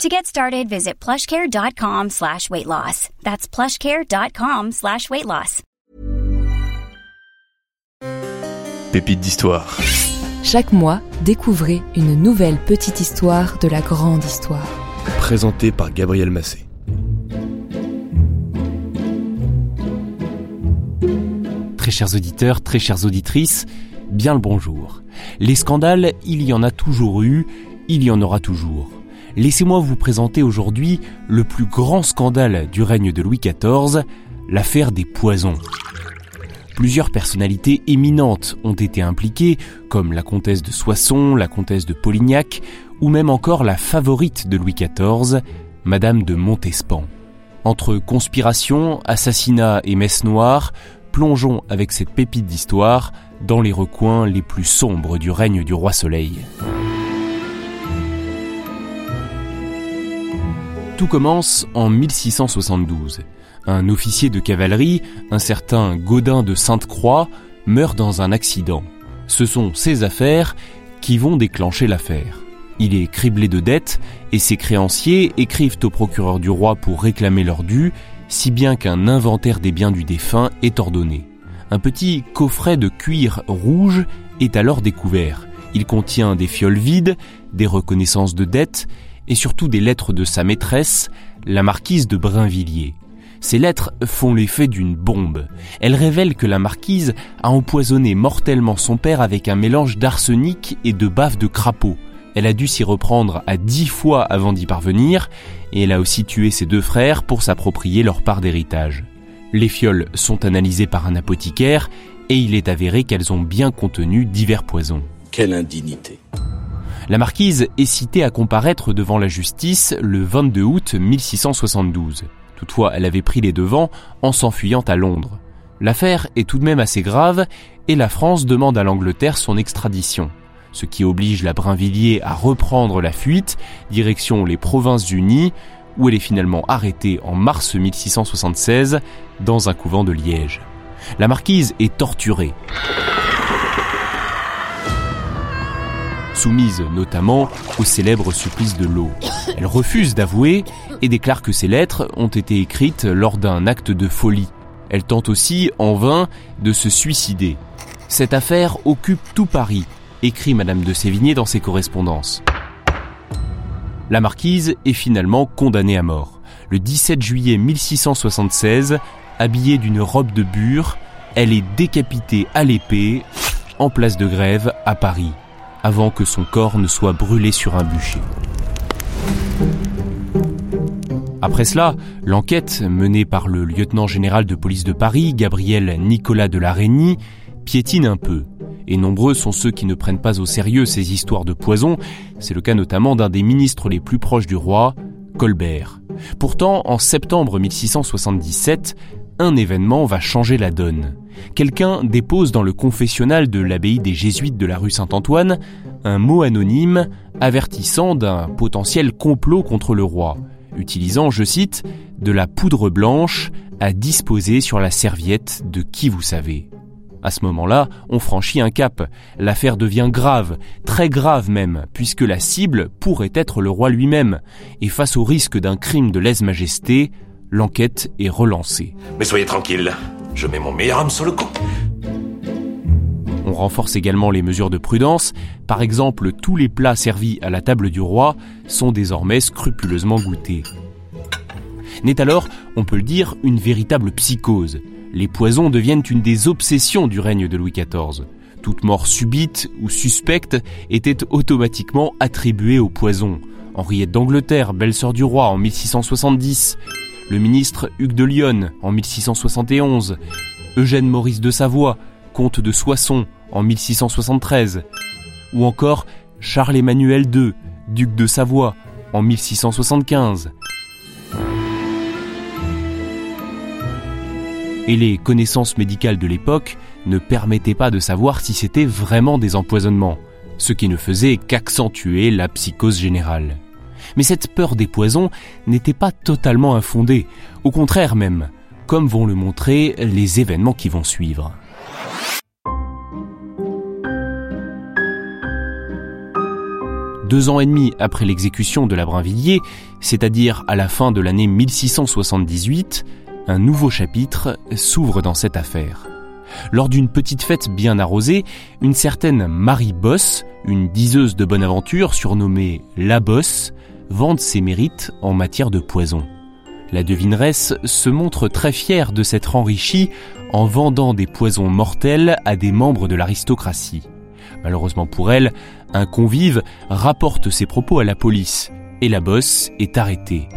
To get started, visit plushcare.com slash weight loss. That's plushcare.com slash weight loss. Pépites d'histoire. Chaque mois, découvrez une nouvelle petite histoire de la grande histoire. Présenté par Gabriel Massé. Très chers auditeurs, très chères auditrices, bien le bonjour. Les scandales, il y en a toujours eu, il y en aura toujours. Laissez-moi vous présenter aujourd'hui le plus grand scandale du règne de Louis XIV, l'affaire des poisons. Plusieurs personnalités éminentes ont été impliquées, comme la comtesse de Soissons, la comtesse de Polignac, ou même encore la favorite de Louis XIV, Madame de Montespan. Entre conspiration, assassinat et messe noire, plongeons avec cette pépite d'histoire dans les recoins les plus sombres du règne du roi Soleil. Tout commence en 1672. Un officier de cavalerie, un certain Gaudin de Sainte-Croix, meurt dans un accident. Ce sont ses affaires qui vont déclencher l'affaire. Il est criblé de dettes et ses créanciers écrivent au procureur du roi pour réclamer leur dû, si bien qu'un inventaire des biens du défunt est ordonné. Un petit coffret de cuir rouge est alors découvert. Il contient des fioles vides, des reconnaissances de dettes et surtout des lettres de sa maîtresse, la marquise de Brinvilliers. Ces lettres font l'effet d'une bombe. Elles révèlent que la marquise a empoisonné mortellement son père avec un mélange d'arsenic et de bave de crapaud. Elle a dû s'y reprendre à dix fois avant d'y parvenir, et elle a aussi tué ses deux frères pour s'approprier leur part d'héritage. Les fioles sont analysées par un apothicaire, et il est avéré qu'elles ont bien contenu divers poisons. Quelle indignité. La marquise est citée à comparaître devant la justice le 22 août 1672. Toutefois, elle avait pris les devants en s'enfuyant à Londres. L'affaire est tout de même assez grave et la France demande à l'Angleterre son extradition, ce qui oblige la Brinvilliers à reprendre la fuite, direction les Provinces-Unies, où elle est finalement arrêtée en mars 1676 dans un couvent de Liège. La marquise est torturée. Soumise notamment au célèbre supplice de l'eau. Elle refuse d'avouer et déclare que ses lettres ont été écrites lors d'un acte de folie. Elle tente aussi, en vain, de se suicider. Cette affaire occupe tout Paris, écrit Madame de Sévigné dans ses correspondances. La marquise est finalement condamnée à mort. Le 17 juillet 1676, habillée d'une robe de bure, elle est décapitée à l'épée en place de grève à Paris avant que son corps ne soit brûlé sur un bûcher. Après cela, l'enquête menée par le lieutenant général de police de Paris, Gabriel Nicolas de la Reynie, piétine un peu. Et nombreux sont ceux qui ne prennent pas au sérieux ces histoires de poison. C'est le cas notamment d'un des ministres les plus proches du roi, Colbert. Pourtant, en septembre 1677, un événement va changer la donne. Quelqu'un dépose dans le confessionnal de l'abbaye des Jésuites de la rue Saint-Antoine un mot anonyme avertissant d'un potentiel complot contre le roi, utilisant, je cite, de la poudre blanche à disposer sur la serviette de qui vous savez. À ce moment-là, on franchit un cap. L'affaire devient grave, très grave même, puisque la cible pourrait être le roi lui-même. Et face au risque d'un crime de lèse-majesté, l'enquête est relancée. Mais soyez tranquille, je mets mon meilleur homme sur le coup. On renforce également les mesures de prudence. Par exemple, tous les plats servis à la table du roi sont désormais scrupuleusement goûtés. N'est alors, on peut le dire, une véritable psychose. Les poisons deviennent une des obsessions du règne de Louis XIV. Toute mort subite ou suspecte était automatiquement attribuée au poison. Henriette d'Angleterre, belle-sœur du roi en 1670, le ministre Hugues de Lyon en 1671, Eugène Maurice de Savoie, comte de Soissons en 1673, ou encore Charles-Emmanuel II, duc de Savoie en 1675. et les connaissances médicales de l'époque ne permettaient pas de savoir si c'était vraiment des empoisonnements, ce qui ne faisait qu'accentuer la psychose générale. Mais cette peur des poisons n'était pas totalement infondée, au contraire même, comme vont le montrer les événements qui vont suivre. Deux ans et demi après l'exécution de la Brinvilliers, c'est-à-dire à la fin de l'année 1678, un nouveau chapitre s'ouvre dans cette affaire. Lors d'une petite fête bien arrosée, une certaine Marie Bosse, une diseuse de bonne aventure surnommée La Bosse, vante ses mérites en matière de poison. La devineresse se montre très fière de s'être enrichie en vendant des poisons mortels à des membres de l'aristocratie. Malheureusement pour elle, un convive rapporte ses propos à la police et la bosse est arrêtée.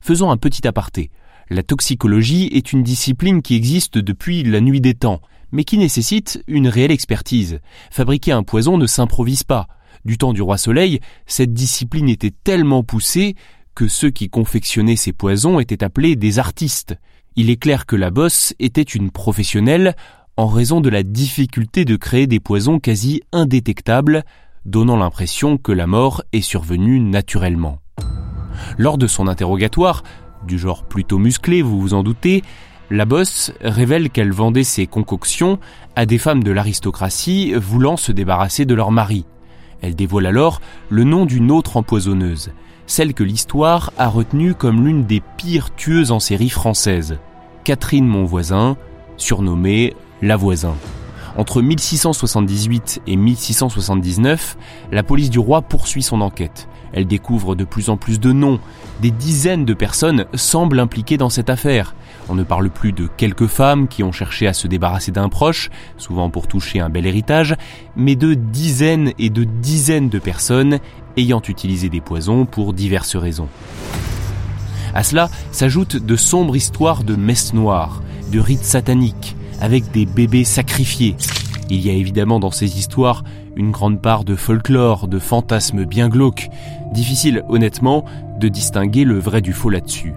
Faisons un petit aparté. La toxicologie est une discipline qui existe depuis la nuit des temps, mais qui nécessite une réelle expertise. Fabriquer un poison ne s'improvise pas. Du temps du roi Soleil, cette discipline était tellement poussée que ceux qui confectionnaient ces poisons étaient appelés des artistes. Il est clair que la bosse était une professionnelle en raison de la difficulté de créer des poisons quasi indétectables, donnant l'impression que la mort est survenue naturellement. Lors de son interrogatoire, du genre plutôt musclé, vous vous en doutez, la bosse révèle qu'elle vendait ses concoctions à des femmes de l'aristocratie voulant se débarrasser de leur mari. Elle dévoile alors le nom d'une autre empoisonneuse, celle que l'histoire a retenue comme l'une des pires tueuses en série française, Catherine Monvoisin, surnommée La Voisin. Entre 1678 et 1679, la police du roi poursuit son enquête. Elle découvre de plus en plus de noms. Des dizaines de personnes semblent impliquées dans cette affaire. On ne parle plus de quelques femmes qui ont cherché à se débarrasser d'un proche, souvent pour toucher un bel héritage, mais de dizaines et de dizaines de personnes ayant utilisé des poisons pour diverses raisons. À cela s'ajoutent de sombres histoires de messes noires, de rites sataniques, avec des bébés sacrifiés. Il y a évidemment dans ces histoires une grande part de folklore, de fantasmes bien glauques. Difficile honnêtement de distinguer le vrai du faux là-dessus.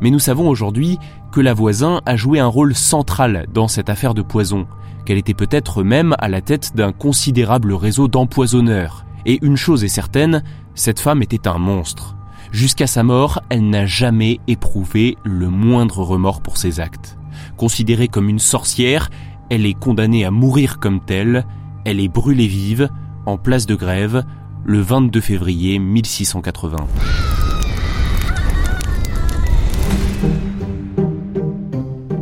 Mais nous savons aujourd'hui que la voisin a joué un rôle central dans cette affaire de poison, qu'elle était peut-être même à la tête d'un considérable réseau d'empoisonneurs. Et une chose est certaine, cette femme était un monstre. Jusqu'à sa mort, elle n'a jamais éprouvé le moindre remords pour ses actes. Considérée comme une sorcière, elle est condamnée à mourir comme telle, elle est brûlée vive, en place de grève, le 22 février 1680.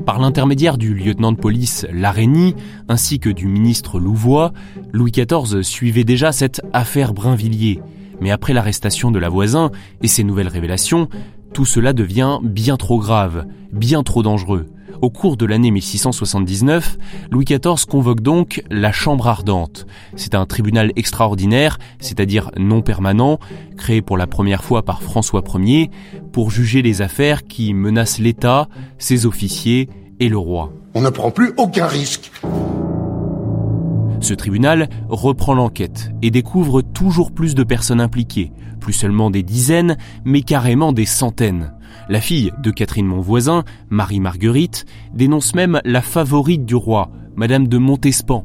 Par l'intermédiaire du lieutenant de police Larénie ainsi que du ministre Louvois, Louis XIV suivait déjà cette affaire Brinvilliers. Mais après l'arrestation de la voisin et ses nouvelles révélations, tout cela devient bien trop grave, bien trop dangereux. Au cours de l'année 1679, Louis XIV convoque donc la Chambre ardente. C'est un tribunal extraordinaire, c'est-à-dire non permanent, créé pour la première fois par François Ier, pour juger les affaires qui menacent l'État, ses officiers et le roi. On ne prend plus aucun risque. Ce tribunal reprend l'enquête et découvre toujours plus de personnes impliquées, plus seulement des dizaines, mais carrément des centaines. La fille de Catherine Monvoisin, Marie-Marguerite, dénonce même la favorite du roi, Madame de Montespan.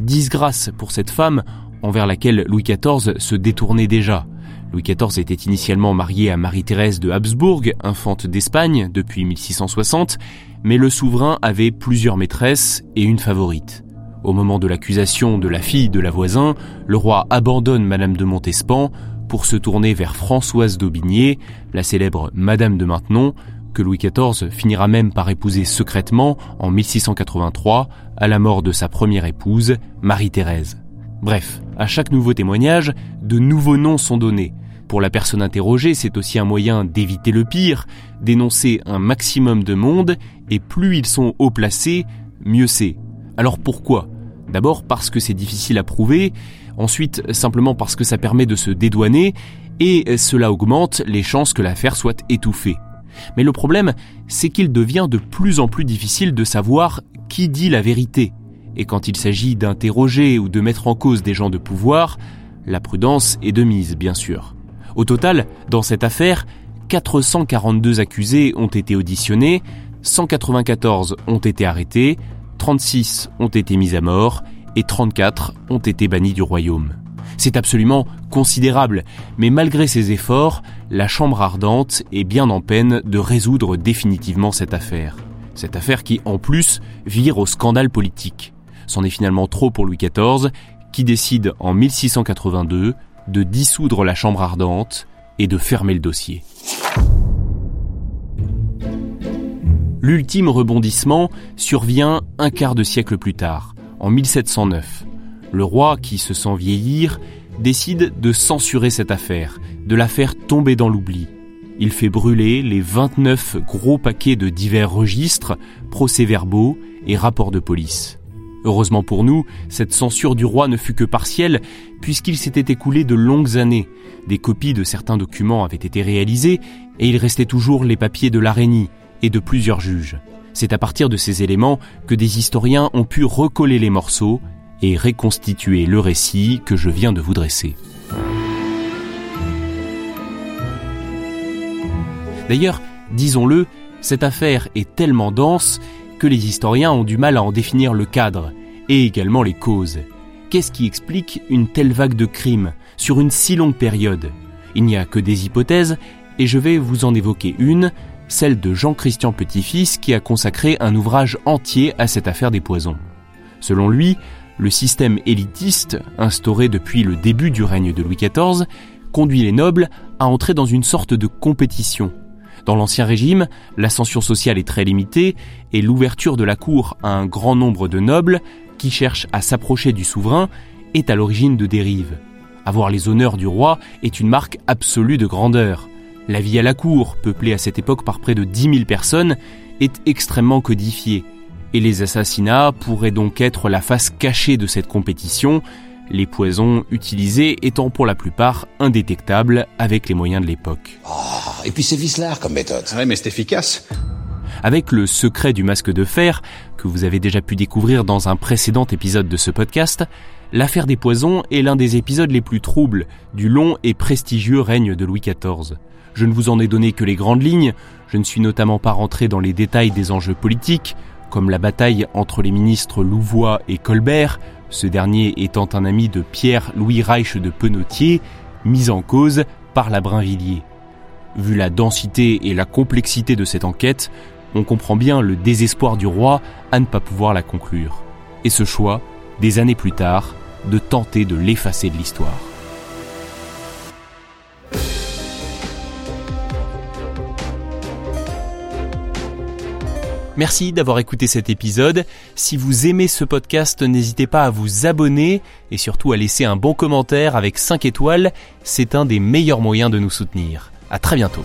Disgrâce pour cette femme envers laquelle Louis XIV se détournait déjà. Louis XIV était initialement marié à Marie-Thérèse de Habsbourg, infante d'Espagne depuis 1660, mais le souverain avait plusieurs maîtresses et une favorite. Au moment de l'accusation de la fille de la voisin, le roi abandonne Madame de Montespan pour se tourner vers Françoise d'Aubigné, la célèbre Madame de Maintenon, que Louis XIV finira même par épouser secrètement en 1683 à la mort de sa première épouse, Marie-Thérèse. Bref, à chaque nouveau témoignage, de nouveaux noms sont donnés. Pour la personne interrogée, c'est aussi un moyen d'éviter le pire, d'énoncer un maximum de monde, et plus ils sont haut placés, mieux c'est. Alors pourquoi? D'abord parce que c'est difficile à prouver, ensuite simplement parce que ça permet de se dédouaner, et cela augmente les chances que l'affaire soit étouffée. Mais le problème, c'est qu'il devient de plus en plus difficile de savoir qui dit la vérité. Et quand il s'agit d'interroger ou de mettre en cause des gens de pouvoir, la prudence est de mise, bien sûr. Au total, dans cette affaire, 442 accusés ont été auditionnés, 194 ont été arrêtés, 36 ont été mis à mort et 34 ont été bannis du royaume. C'est absolument considérable, mais malgré ces efforts, la Chambre ardente est bien en peine de résoudre définitivement cette affaire. Cette affaire qui, en plus, vire au scandale politique. C'en est finalement trop pour Louis XIV, qui décide en 1682 de dissoudre la Chambre ardente et de fermer le dossier. L'ultime rebondissement survient un quart de siècle plus tard, en 1709. Le roi, qui se sent vieillir, décide de censurer cette affaire, de la faire tomber dans l'oubli. Il fait brûler les 29 gros paquets de divers registres, procès-verbaux et rapports de police. Heureusement pour nous, cette censure du roi ne fut que partielle, puisqu'il s'était écoulé de longues années. Des copies de certains documents avaient été réalisées, et il restait toujours les papiers de l'araignée et de plusieurs juges. C'est à partir de ces éléments que des historiens ont pu recoller les morceaux et reconstituer le récit que je viens de vous dresser. D'ailleurs, disons-le, cette affaire est tellement dense que les historiens ont du mal à en définir le cadre, et également les causes. Qu'est-ce qui explique une telle vague de crimes sur une si longue période? Il n'y a que des hypothèses, et je vais vous en évoquer une, celle de Jean-Christian Petit-Fils qui a consacré un ouvrage entier à cette affaire des poisons. Selon lui, le système élitiste, instauré depuis le début du règne de Louis XIV, conduit les nobles à entrer dans une sorte de compétition dans l'Ancien Régime, l'ascension sociale est très limitée et l'ouverture de la cour à un grand nombre de nobles qui cherchent à s'approcher du souverain est à l'origine de dérives. Avoir les honneurs du roi est une marque absolue de grandeur. La vie à la cour, peuplée à cette époque par près de 10 000 personnes, est extrêmement codifiée. Et les assassinats pourraient donc être la face cachée de cette compétition, les poisons utilisés étant pour la plupart indétectables avec les moyens de l'époque. Oh, et puis c'est vicelard comme méthode. Ouais, mais c'est efficace. Avec le secret du masque de fer, que vous avez déjà pu découvrir dans un précédent épisode de ce podcast, l'affaire des poisons est l'un des épisodes les plus troubles du long et prestigieux règne de Louis XIV. Je ne vous en ai donné que les grandes lignes, je ne suis notamment pas rentré dans les détails des enjeux politiques, comme la bataille entre les ministres Louvois et Colbert, ce dernier étant un ami de Pierre-Louis Reich de Penautier, mis en cause par la Brinvilliers. Vu la densité et la complexité de cette enquête, on comprend bien le désespoir du roi à ne pas pouvoir la conclure. Et ce choix, des années plus tard, de tenter de l'effacer de l'histoire. Merci d'avoir écouté cet épisode. Si vous aimez ce podcast, n'hésitez pas à vous abonner et surtout à laisser un bon commentaire avec 5 étoiles. C'est un des meilleurs moyens de nous soutenir. À très bientôt.